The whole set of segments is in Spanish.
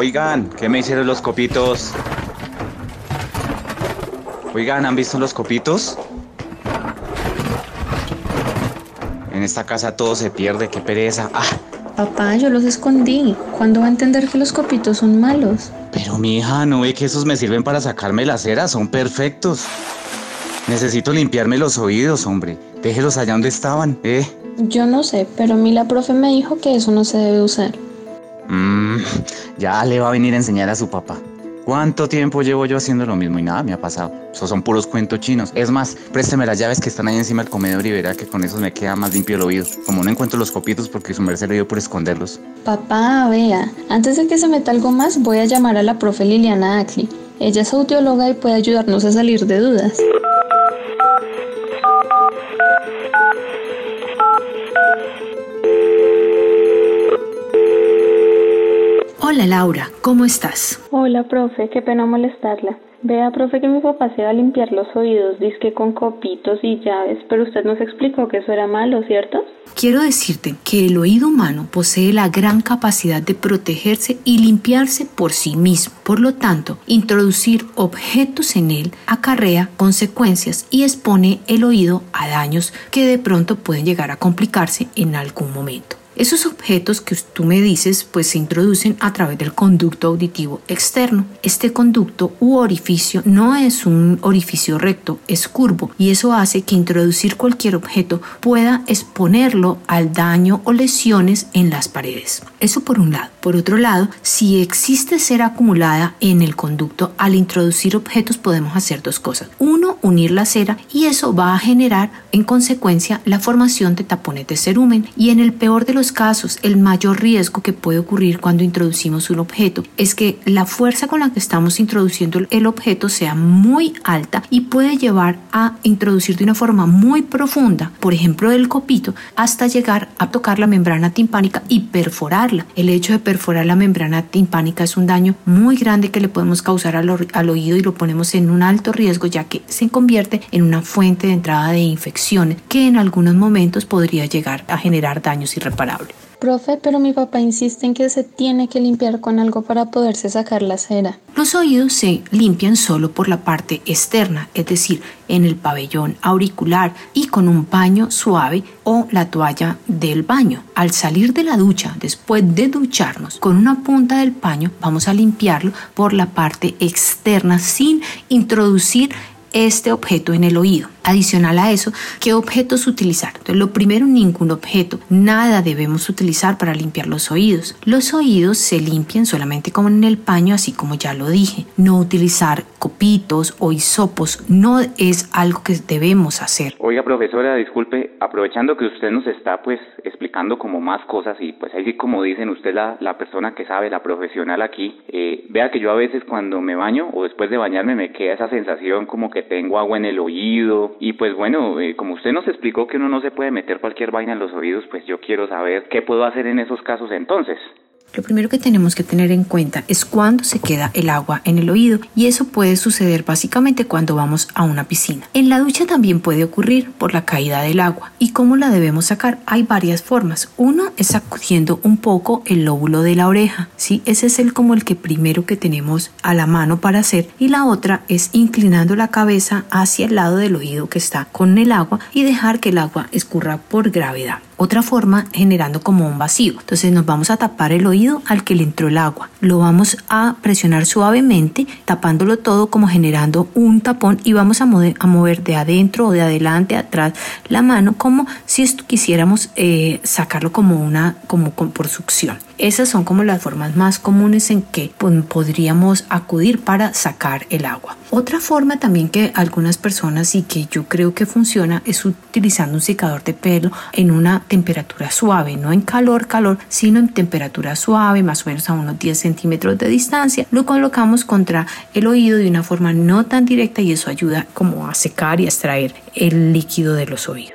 Oigan, ¿qué me hicieron los copitos? Oigan, ¿han visto los copitos? En esta casa todo se pierde, qué pereza. Ah, Papá, yo los escondí. ¿Cuándo va a entender que los copitos son malos? pero mi hija, ¿no ve que esos me sirven para sacarme la cera? Son perfectos. Necesito limpiarme los oídos, hombre. Déjelos allá donde estaban, ¿eh? Yo no sé, pero a mí la profe me dijo que eso no se debe usar. Mmm, ya le va a venir a enseñar a su papá. ¿Cuánto tiempo llevo yo haciendo lo mismo y nada me ha pasado? Esos son puros cuentos chinos. Es más, présteme las llaves que están ahí encima del comedor y verá que con esos me queda más limpio el oído. Como no encuentro los copitos porque su merced le dio por esconderlos. Papá, vea, antes de que se meta algo más, voy a llamar a la profe Liliana Ackley. Ella es audióloga y puede ayudarnos a salir de dudas. Hola Laura, ¿cómo estás? Hola, profe, qué pena molestarla. Vea, profe, que mi papá se va a limpiar los oídos, disque con copitos y llaves, pero usted nos explicó que eso era malo, ¿cierto? Quiero decirte que el oído humano posee la gran capacidad de protegerse y limpiarse por sí mismo. Por lo tanto, introducir objetos en él acarrea consecuencias y expone el oído a daños que de pronto pueden llegar a complicarse en algún momento. Esos objetos que tú me dices pues se introducen a través del conducto auditivo externo. Este conducto u orificio no es un orificio recto, es curvo y eso hace que introducir cualquier objeto pueda exponerlo al daño o lesiones en las paredes. Eso por un lado. Por otro lado, si existe cera acumulada en el conducto, al introducir objetos podemos hacer dos cosas. Uno, unir la cera y eso va a generar en consecuencia la formación de tapones de cerumen y en el peor de los casos el mayor riesgo que puede ocurrir cuando introducimos un objeto es que la fuerza con la que estamos introduciendo el objeto sea muy alta y puede llevar a introducir de una forma muy profunda, por ejemplo el copito, hasta llegar a tocar la membrana timpánica y perforarla. El hecho de perforar la membrana timpánica es un daño muy grande que le podemos causar al, al oído y lo ponemos en un alto riesgo ya que se convierte en una fuente de entrada de infecciones que en algunos momentos podría llegar a generar daños irreparables. Profe, pero mi papá insiste en que se tiene que limpiar con algo para poderse sacar la cera. Los oídos se limpian solo por la parte externa, es decir, en el pabellón auricular y con un paño suave o la toalla del baño. Al salir de la ducha, después de ducharnos, con una punta del paño vamos a limpiarlo por la parte externa sin introducir este objeto en el oído. Adicional a eso, ¿qué objetos utilizar? Lo primero, ningún objeto. Nada debemos utilizar para limpiar los oídos. Los oídos se limpian solamente como en el paño, así como ya lo dije. No utilizar copitos o hisopos no es algo que debemos hacer. Oiga, profesora, disculpe, aprovechando que usted nos está pues explicando como más cosas y pues ahí sí como dicen usted la, la persona que sabe, la profesional aquí, eh, vea que yo a veces cuando me baño o después de bañarme me queda esa sensación como que tengo agua en el oído y pues bueno, eh, como usted nos explicó que uno no se puede meter cualquier vaina en los oídos, pues yo quiero saber qué puedo hacer en esos casos entonces. Lo primero que tenemos que tener en cuenta es cuándo se queda el agua en el oído y eso puede suceder básicamente cuando vamos a una piscina. En la ducha también puede ocurrir por la caída del agua. ¿Y cómo la debemos sacar? Hay varias formas. Uno es sacudiendo un poco el lóbulo de la oreja, ¿sí? Ese es el como el que primero que tenemos a la mano para hacer y la otra es inclinando la cabeza hacia el lado del oído que está con el agua y dejar que el agua escurra por gravedad. Otra forma generando como un vacío. Entonces nos vamos a tapar el oído al que le entró el agua. Lo vamos a presionar suavemente, tapándolo todo como generando un tapón y vamos a mover, de adentro o de adelante atrás la mano como si esto quisiéramos eh, sacarlo como una como con, por succión. Esas son como las formas más comunes en que pues, podríamos acudir para sacar el agua. Otra forma también que algunas personas y que yo creo que funciona es utilizando un secador de pelo en una temperatura suave, no en calor, calor, sino en temperatura suave, más o menos a unos 10 centímetros de distancia. Lo colocamos contra el oído de una forma no tan directa y eso ayuda como a secar y extraer el líquido de los oídos.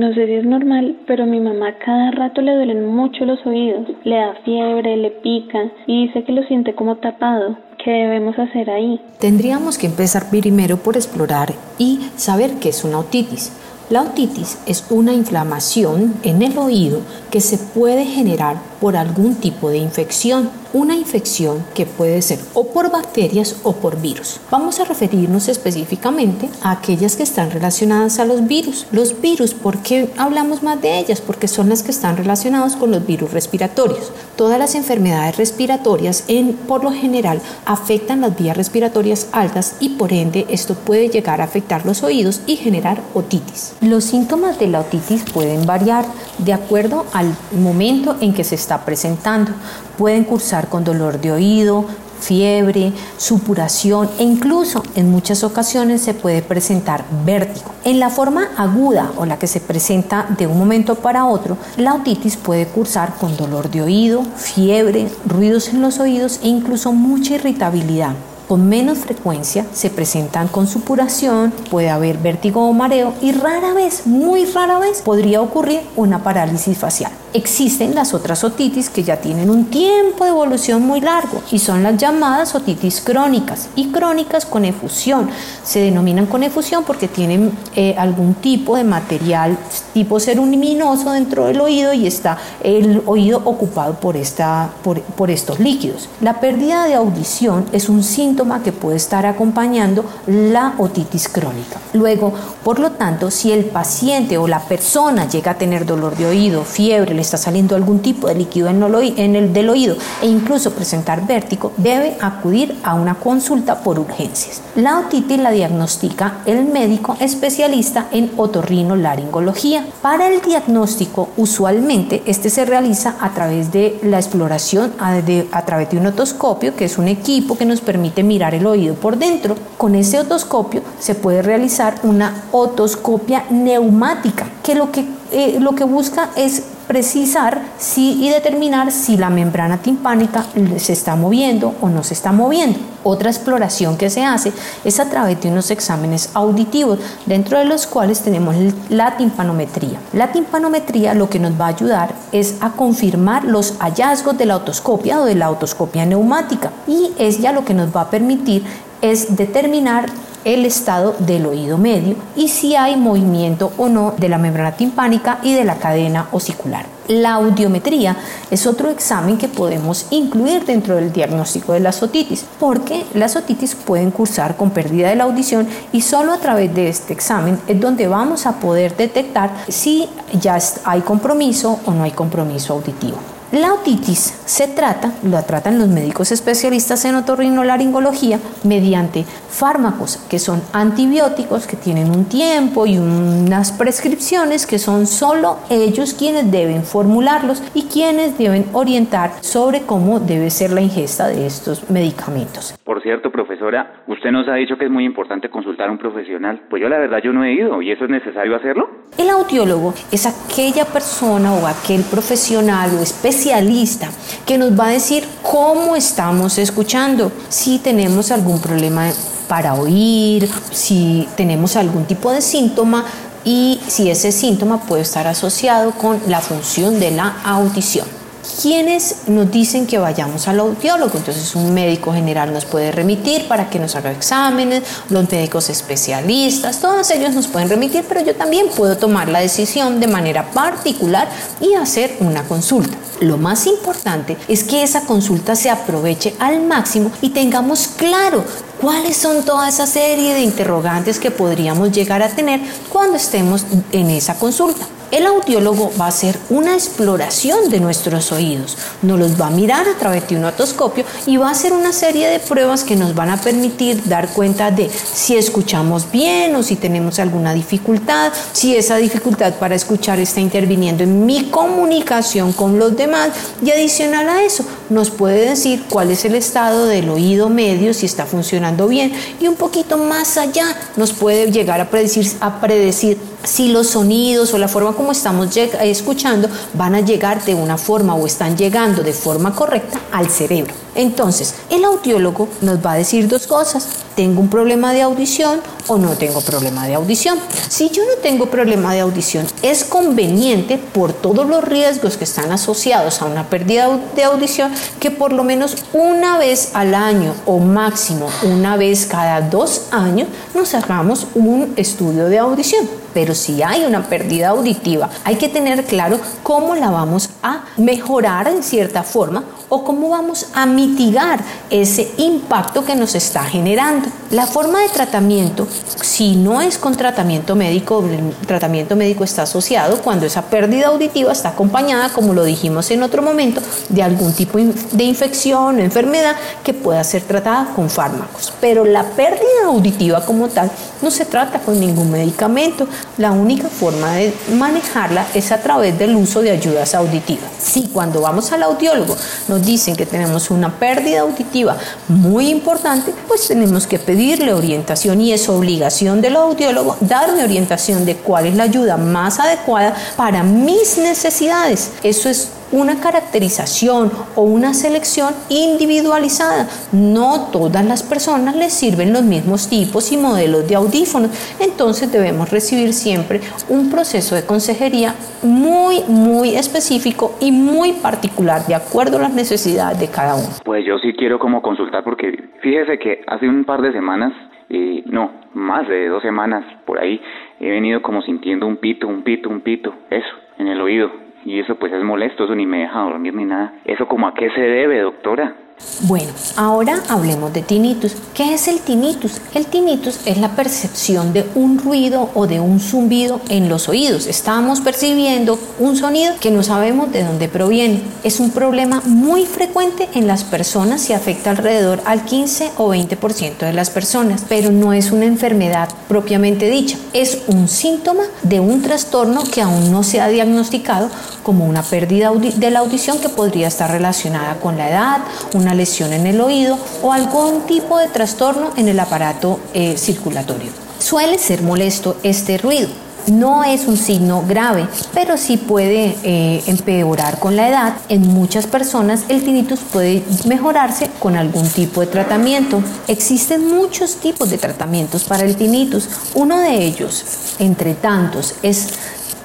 No sé si es normal, pero mi mamá cada rato le duelen mucho los oídos, le da fiebre, le pica y dice que lo siente como tapado. ¿Qué debemos hacer ahí? Tendríamos que empezar primero por explorar y saber qué es una otitis. La otitis es una inflamación en el oído que se puede generar por algún tipo de infección. Una infección que puede ser o por bacterias o por virus. Vamos a referirnos específicamente a aquellas que están relacionadas a los virus. Los virus, ¿por qué hablamos más de ellas? Porque son las que están relacionadas con los virus respiratorios. Todas las enfermedades respiratorias en, por lo general afectan las vías respiratorias altas y por ende esto puede llegar a afectar los oídos y generar otitis. Los síntomas de la otitis pueden variar de acuerdo al momento en que se está presentando. Pueden cursar con dolor de oído, fiebre, supuración e incluso en muchas ocasiones se puede presentar vértigo. En la forma aguda o la que se presenta de un momento para otro, la otitis puede cursar con dolor de oído, fiebre, ruidos en los oídos e incluso mucha irritabilidad con menos frecuencia se presentan con supuración, puede haber vértigo o mareo y rara vez, muy rara vez, podría ocurrir una parálisis facial. Existen las otras otitis que ya tienen un tiempo de evolución muy largo y son las llamadas otitis crónicas y crónicas con efusión. Se denominan con efusión porque tienen eh, algún tipo de material tipo ceruminoso dentro del oído y está el oído ocupado por, esta, por, por estos líquidos. La pérdida de audición es un síntoma que puede estar acompañando la otitis crónica. Luego, por lo tanto, si el paciente o la persona llega a tener dolor de oído, fiebre, está saliendo algún tipo de líquido en el, del oído e incluso presentar vértigo, debe acudir a una consulta por urgencias. La otitis la diagnostica el médico especialista en otorrinolaringología. Para el diagnóstico, usualmente este se realiza a través de la exploración a, a través de un otoscopio, que es un equipo que nos permite mirar el oído por dentro. Con ese otoscopio se puede realizar una otoscopia neumática, que lo que, eh, lo que busca es precisar si, y determinar si la membrana timpánica se está moviendo o no se está moviendo. Otra exploración que se hace es a través de unos exámenes auditivos, dentro de los cuales tenemos la timpanometría. La timpanometría lo que nos va a ayudar es a confirmar los hallazgos de la otoscopia o de la otoscopia neumática y es ya lo que nos va a permitir es determinar el estado del oído medio y si hay movimiento o no de la membrana timpánica y de la cadena osicular. La audiometría es otro examen que podemos incluir dentro del diagnóstico de la otitis, porque las otitis pueden cursar con pérdida de la audición y solo a través de este examen es donde vamos a poder detectar si ya hay compromiso o no hay compromiso auditivo. La otitis se trata, la tratan los médicos especialistas en otorrinolaringología mediante fármacos que son antibióticos que tienen un tiempo y unas prescripciones que son solo ellos quienes deben formularlos y quienes deben orientar sobre cómo debe ser la ingesta de estos medicamentos. Por cierto, profesora, usted nos ha dicho que es muy importante consultar a un profesional. Pues yo la verdad yo no he ido y eso es necesario hacerlo. El audiólogo es aquella persona o aquel profesional o especialista especialista que nos va a decir cómo estamos escuchando, si tenemos algún problema para oír, si tenemos algún tipo de síntoma y si ese síntoma puede estar asociado con la función de la audición quienes nos dicen que vayamos al audiólogo. Entonces un médico general nos puede remitir para que nos haga exámenes, los médicos especialistas, todos ellos nos pueden remitir, pero yo también puedo tomar la decisión de manera particular y hacer una consulta. Lo más importante es que esa consulta se aproveche al máximo y tengamos claro cuáles son toda esa serie de interrogantes que podríamos llegar a tener cuando estemos en esa consulta. El audiólogo va a hacer una exploración de nuestros oídos, nos los va a mirar a través de un otoscopio y va a hacer una serie de pruebas que nos van a permitir dar cuenta de si escuchamos bien o si tenemos alguna dificultad, si esa dificultad para escuchar está interviniendo en mi comunicación con los demás. Y adicional a eso nos puede decir cuál es el estado del oído medio, si está funcionando bien. Y un poquito más allá nos puede llegar a predecir, a predecir si los sonidos o la forma como estamos escuchando van a llegar de una forma o están llegando de forma correcta al cerebro. Entonces, el audiólogo nos va a decir dos cosas. ¿Tengo un problema de audición o no tengo problema de audición? Si yo no tengo problema de audición, es conveniente por todos los riesgos que están asociados a una pérdida de audición que por lo menos una vez al año o máximo una vez cada dos años nos hagamos un estudio de audición. Pero si hay una pérdida auditiva, hay que tener claro cómo la vamos a mejorar en cierta forma o cómo vamos a mitigar ese impacto que nos está generando. La forma de tratamiento, si no es con tratamiento médico, el tratamiento médico está asociado cuando esa pérdida auditiva está acompañada, como lo dijimos en otro momento, de algún tipo de infección o enfermedad que pueda ser tratada con fármacos. Pero la pérdida auditiva como tal no se trata con ningún medicamento. La única forma de manejarla es a través del uso de ayudas auditivas. Si cuando vamos al audiólogo dicen que tenemos una pérdida auditiva muy importante, pues tenemos que pedirle orientación y es obligación del audiólogo darme orientación de cuál es la ayuda más adecuada para mis necesidades. Eso es una caracterización o una selección individualizada. No todas las personas les sirven los mismos tipos y modelos de audífonos, entonces debemos recibir siempre un proceso de consejería muy, muy específico y muy particular de acuerdo a las necesidades de cada uno. Pues yo sí quiero como consultar porque fíjese que hace un par de semanas, eh, no, más de dos semanas por ahí, he venido como sintiendo un pito, un pito, un pito, eso, en el oído y eso pues es molesto, eso ni me deja dormir ni nada. ¿Eso como a qué se debe, doctora? Bueno, ahora hablemos de tinnitus. ¿Qué es el tinnitus? El tinnitus es la percepción de un ruido o de un zumbido en los oídos. Estamos percibiendo un sonido que no sabemos de dónde proviene. Es un problema muy frecuente en las personas y afecta alrededor al 15 o 20% de las personas, pero no es una enfermedad propiamente dicha. Es un síntoma de un trastorno que aún no se ha diagnosticado como una pérdida de la audición que podría estar relacionada con la edad, una lesión en el oído o algún tipo de trastorno en el aparato eh, circulatorio. Suele ser molesto este ruido. No es un signo grave, pero sí puede eh, empeorar con la edad. En muchas personas el tinnitus puede mejorarse con algún tipo de tratamiento. Existen muchos tipos de tratamientos para el tinnitus. Uno de ellos, entre tantos, es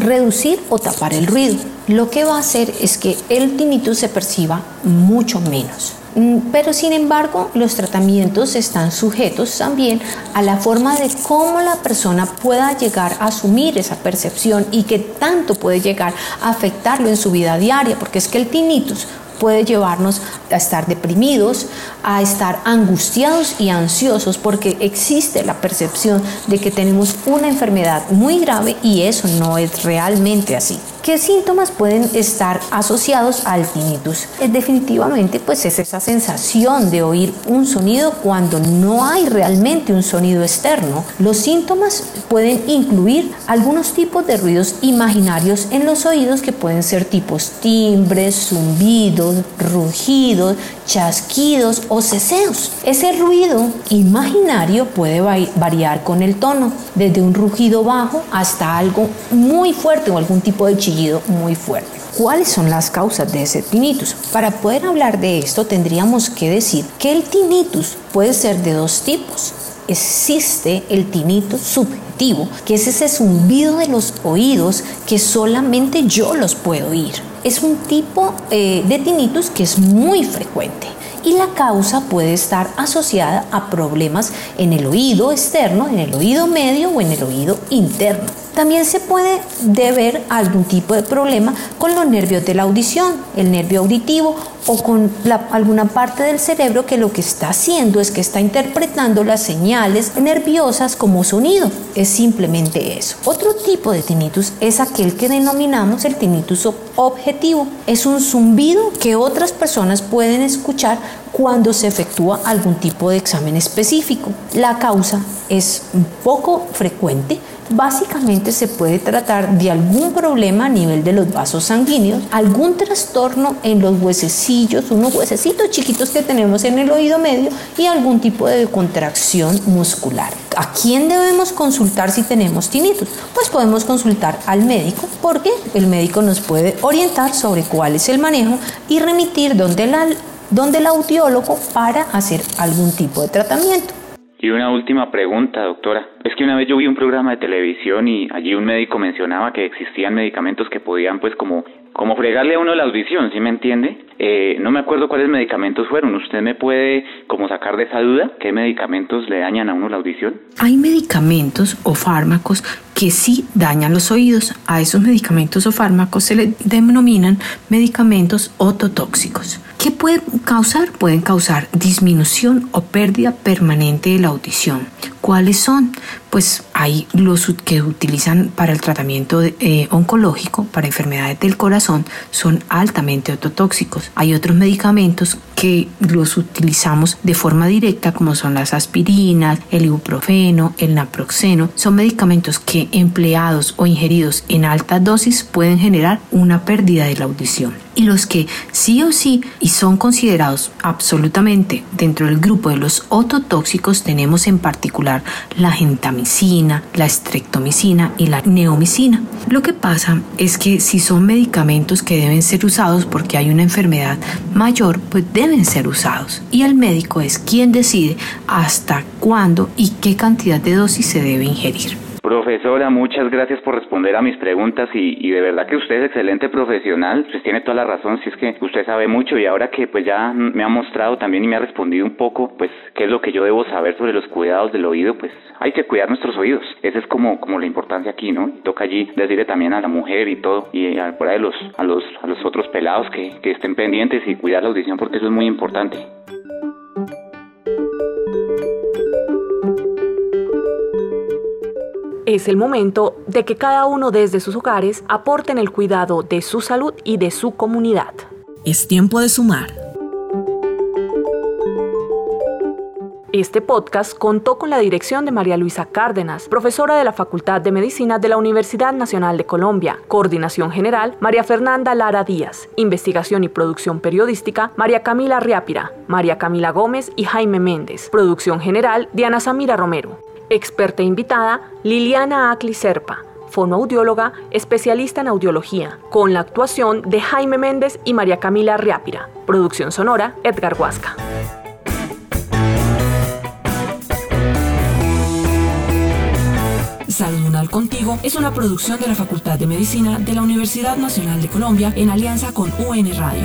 reducir o tapar el ruido. Lo que va a hacer es que el tinnitus se perciba mucho menos. Mm, pero sin embargo, los tratamientos están sujetos también a la forma de cómo la persona pueda llegar a asumir esa percepción y que tanto puede llegar a afectarlo en su vida diaria, porque es que el tinnitus puede llevarnos a estar deprimidos, a estar angustiados y ansiosos porque existe la percepción de que tenemos una enfermedad muy grave y eso no es realmente así. ¿Qué síntomas pueden estar asociados al tinnitus? Es definitivamente pues es esa sensación de oír un sonido cuando no hay realmente un sonido externo. Los síntomas pueden incluir algunos tipos de ruidos imaginarios en los oídos que pueden ser tipos timbres, zumbidos, rugidos, chasquidos o ceseos. Ese ruido imaginario puede variar con el tono, desde un rugido bajo hasta algo muy fuerte o algún tipo de muy fuerte. ¿Cuáles son las causas de ese tinnitus? Para poder hablar de esto tendríamos que decir que el tinnitus puede ser de dos tipos. Existe el tinnitus subjetivo, que es ese zumbido de los oídos que solamente yo los puedo oír. Es un tipo eh, de tinnitus que es muy frecuente y la causa puede estar asociada a problemas en el oído externo, en el oído medio o en el oído interno. También se puede deber a algún tipo de problema con los nervios de la audición, el nervio auditivo o con alguna parte del cerebro que lo que está haciendo es que está interpretando las señales nerviosas como sonido. Es simplemente eso. Otro tipo de tinnitus es aquel que denominamos el tinnitus objetivo. Es un zumbido que otras personas pueden escuchar cuando se efectúa algún tipo de examen específico. La causa es poco frecuente básicamente se puede tratar de algún problema a nivel de los vasos sanguíneos, algún trastorno en los huesecillos, unos huesecitos chiquitos que tenemos en el oído medio y algún tipo de contracción muscular. ¿A quién debemos consultar si tenemos tinnitus? Pues podemos consultar al médico porque el médico nos puede orientar sobre cuál es el manejo y remitir donde, la, donde el audiólogo para hacer algún tipo de tratamiento. Y una última pregunta, doctora. Es que una vez yo vi un programa de televisión y allí un médico mencionaba que existían medicamentos que podían pues como como fregarle a uno la audición, ¿sí me entiende? Eh, no me acuerdo cuáles medicamentos fueron. ¿Usted me puede como sacar de esa duda qué medicamentos le dañan a uno la audición? Hay medicamentos o fármacos que sí dañan los oídos. A esos medicamentos o fármacos se le denominan medicamentos ototóxicos. ¿Qué pueden causar? Pueden causar disminución o pérdida permanente de la audición. ¿Cuáles son? Pues hay los que utilizan para el tratamiento eh, oncológico, para enfermedades del corazón, son altamente ototóxicos. Hay otros medicamentos que los utilizamos de forma directa, como son las aspirinas, el ibuprofeno, el naproxeno. Son medicamentos que empleados o ingeridos en alta dosis pueden generar una pérdida de la audición. Y los que sí o sí y son considerados absolutamente dentro del grupo de los ototóxicos tenemos en particular la gentamicina, la estreptomicina y la neomicina. Lo que pasa es que si son medicamentos que deben ser usados porque hay una enfermedad mayor, pues deben ser usados. Y el médico es quien decide hasta cuándo y qué cantidad de dosis se debe ingerir. Profesora, muchas gracias por responder a mis preguntas y, de verdad que usted es excelente profesional, pues tiene toda la razón, si es que usted sabe mucho y ahora que pues ya me ha mostrado también y me ha respondido un poco, pues qué es lo que yo debo saber sobre los cuidados del oído, pues hay que cuidar nuestros oídos, esa es como, como la importancia aquí, ¿no? toca allí decirle también a la mujer y todo y a, por ahí los, a los, a los otros pelados que, que estén pendientes y cuidar la audición porque eso es muy importante. Es el momento de que cada uno desde sus hogares aporten el cuidado de su salud y de su comunidad. Es tiempo de sumar. Este podcast contó con la dirección de María Luisa Cárdenas, profesora de la Facultad de Medicina de la Universidad Nacional de Colombia. Coordinación General, María Fernanda Lara Díaz. Investigación y producción periodística, María Camila Riápira, María Camila Gómez y Jaime Méndez. Producción General, Diana Samira Romero. Experta invitada, Liliana Acli Serpa, fonoaudióloga, especialista en audiología, con la actuación de Jaime Méndez y María Camila Riápira. Producción sonora, Edgar Huasca. Salud Contigo es una producción de la Facultad de Medicina de la Universidad Nacional de Colombia en alianza con UN Radio.